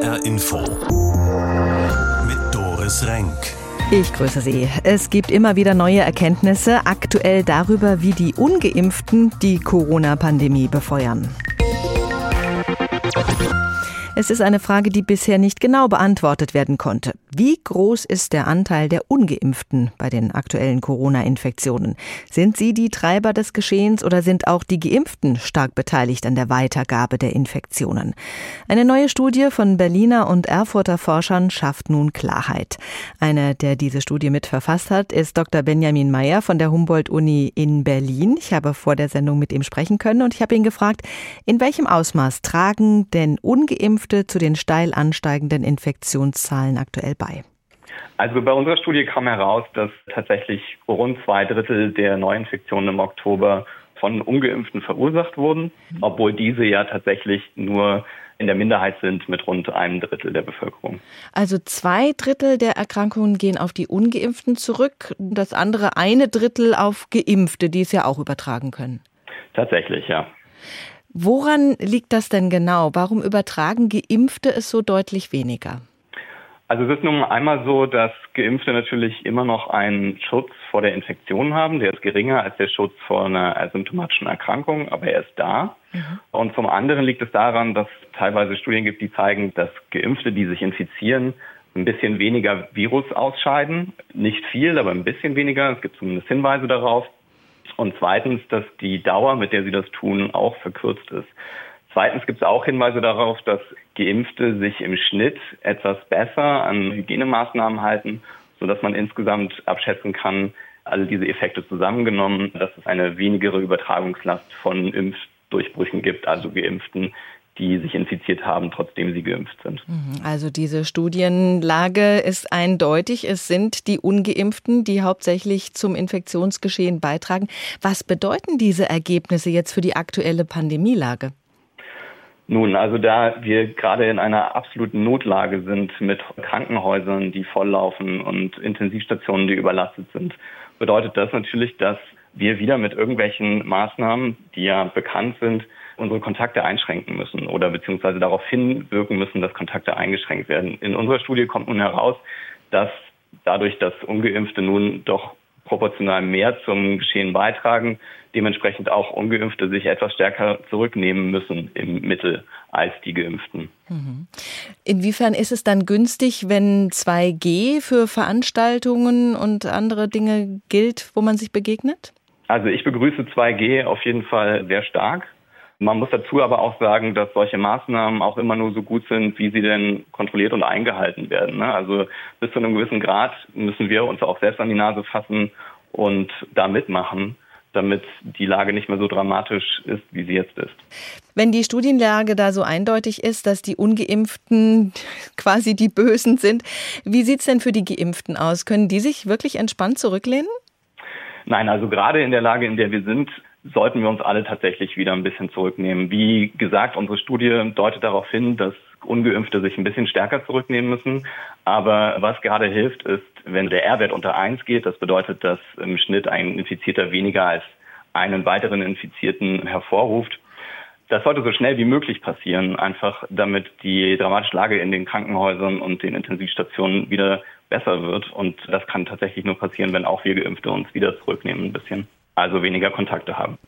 HR Info. Mit Doris Renk. Ich grüße Sie. Es gibt immer wieder neue Erkenntnisse, aktuell darüber, wie die ungeimpften die Corona-Pandemie befeuern. Es ist eine Frage, die bisher nicht genau beantwortet werden konnte. Wie groß ist der Anteil der ungeimpften bei den aktuellen Corona-Infektionen? Sind sie die Treiber des Geschehens oder sind auch die geimpften stark beteiligt an der Weitergabe der Infektionen? Eine neue Studie von Berliner und Erfurter Forschern schafft nun Klarheit. Einer, der diese Studie mitverfasst hat, ist Dr. Benjamin Meyer von der Humboldt-Uni in Berlin. Ich habe vor der Sendung mit ihm sprechen können und ich habe ihn gefragt, in welchem Ausmaß tragen denn ungeimpfte zu den steil ansteigenden Infektionszahlen aktuell bei? Also bei unserer Studie kam heraus, dass tatsächlich rund zwei Drittel der Neuinfektionen im Oktober von ungeimpften verursacht wurden, obwohl diese ja tatsächlich nur in der Minderheit sind mit rund einem Drittel der Bevölkerung. Also zwei Drittel der Erkrankungen gehen auf die ungeimpften zurück, das andere eine Drittel auf geimpfte, die es ja auch übertragen können. Tatsächlich, ja. Woran liegt das denn genau? Warum übertragen geimpfte es so deutlich weniger? Also es ist nun einmal so, dass Geimpfte natürlich immer noch einen Schutz vor der Infektion haben. Der ist geringer als der Schutz vor einer asymptomatischen Erkrankung, aber er ist da. Mhm. Und zum anderen liegt es daran, dass es teilweise Studien gibt, die zeigen, dass Geimpfte, die sich infizieren, ein bisschen weniger Virus ausscheiden. Nicht viel, aber ein bisschen weniger. Es gibt zumindest Hinweise darauf. Und zweitens, dass die Dauer, mit der sie das tun, auch verkürzt ist. Zweitens gibt es auch Hinweise darauf, dass Geimpfte sich im Schnitt etwas besser an Hygienemaßnahmen halten, sodass man insgesamt abschätzen kann, alle diese Effekte zusammengenommen, dass es eine wenigere Übertragungslast von Impfdurchbrüchen gibt, also Geimpften, die sich infiziert haben, trotzdem sie geimpft sind. Mhm. Also diese Studienlage ist eindeutig. Es sind die ungeimpften, die hauptsächlich zum Infektionsgeschehen beitragen. Was bedeuten diese Ergebnisse jetzt für die aktuelle Pandemielage? Nun, also da wir gerade in einer absoluten Notlage sind mit Krankenhäusern, die volllaufen und Intensivstationen, die überlastet sind, bedeutet das natürlich, dass wir wieder mit irgendwelchen Maßnahmen, die ja bekannt sind, unsere Kontakte einschränken müssen oder beziehungsweise darauf hinwirken müssen, dass Kontakte eingeschränkt werden. In unserer Studie kommt nun heraus, dass dadurch, dass Ungeimpfte nun doch proportional mehr zum Geschehen beitragen, dementsprechend auch Ungeimpfte sich etwas stärker zurücknehmen müssen im Mittel als die Geimpften. Mhm. Inwiefern ist es dann günstig, wenn 2G für Veranstaltungen und andere Dinge gilt, wo man sich begegnet? Also ich begrüße 2G auf jeden Fall sehr stark. Man muss dazu aber auch sagen, dass solche Maßnahmen auch immer nur so gut sind, wie sie denn kontrolliert und eingehalten werden. Ne? Also bis zu einem gewissen Grad müssen wir uns auch selbst an die Nase fassen und da mitmachen damit die Lage nicht mehr so dramatisch ist, wie sie jetzt ist. Wenn die Studienlage da so eindeutig ist, dass die ungeimpften quasi die Bösen sind, wie sieht es denn für die geimpften aus? Können die sich wirklich entspannt zurücklehnen? Nein, also gerade in der Lage, in der wir sind, sollten wir uns alle tatsächlich wieder ein bisschen zurücknehmen. Wie gesagt, unsere Studie deutet darauf hin, dass Ungeimpfte sich ein bisschen stärker zurücknehmen müssen. Aber was gerade hilft, ist, wenn der R-Wert unter eins geht, das bedeutet, dass im Schnitt ein Infizierter weniger als einen weiteren Infizierten hervorruft. Das sollte so schnell wie möglich passieren, einfach damit die dramatische Lage in den Krankenhäusern und den Intensivstationen wieder besser wird. Und das kann tatsächlich nur passieren, wenn auch wir Geimpfte uns wieder zurücknehmen ein bisschen also weniger Kontakte haben.